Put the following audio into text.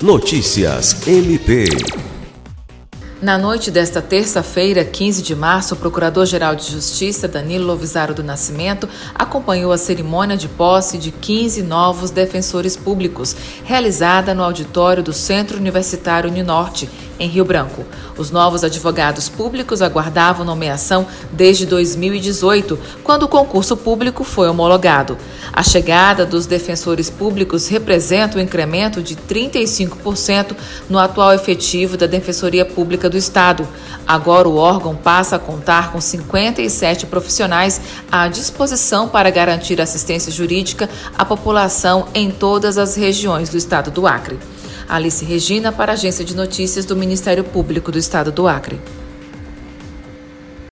Notícias MP. Na noite desta terça-feira, 15 de março, o Procurador-Geral de Justiça, Danilo Lovisaro do Nascimento, acompanhou a cerimônia de posse de 15 novos defensores públicos, realizada no auditório do Centro Universitário Uninorte, em Rio Branco. Os novos advogados públicos aguardavam nomeação desde 2018, quando o concurso público foi homologado. A chegada dos defensores públicos representa um incremento de 35% no atual efetivo da Defensoria Pública do Estado. Agora o órgão passa a contar com 57 profissionais à disposição para garantir assistência jurídica à população em todas as regiões do estado do Acre. Alice Regina, para a Agência de Notícias do Ministério Público do Estado do Acre.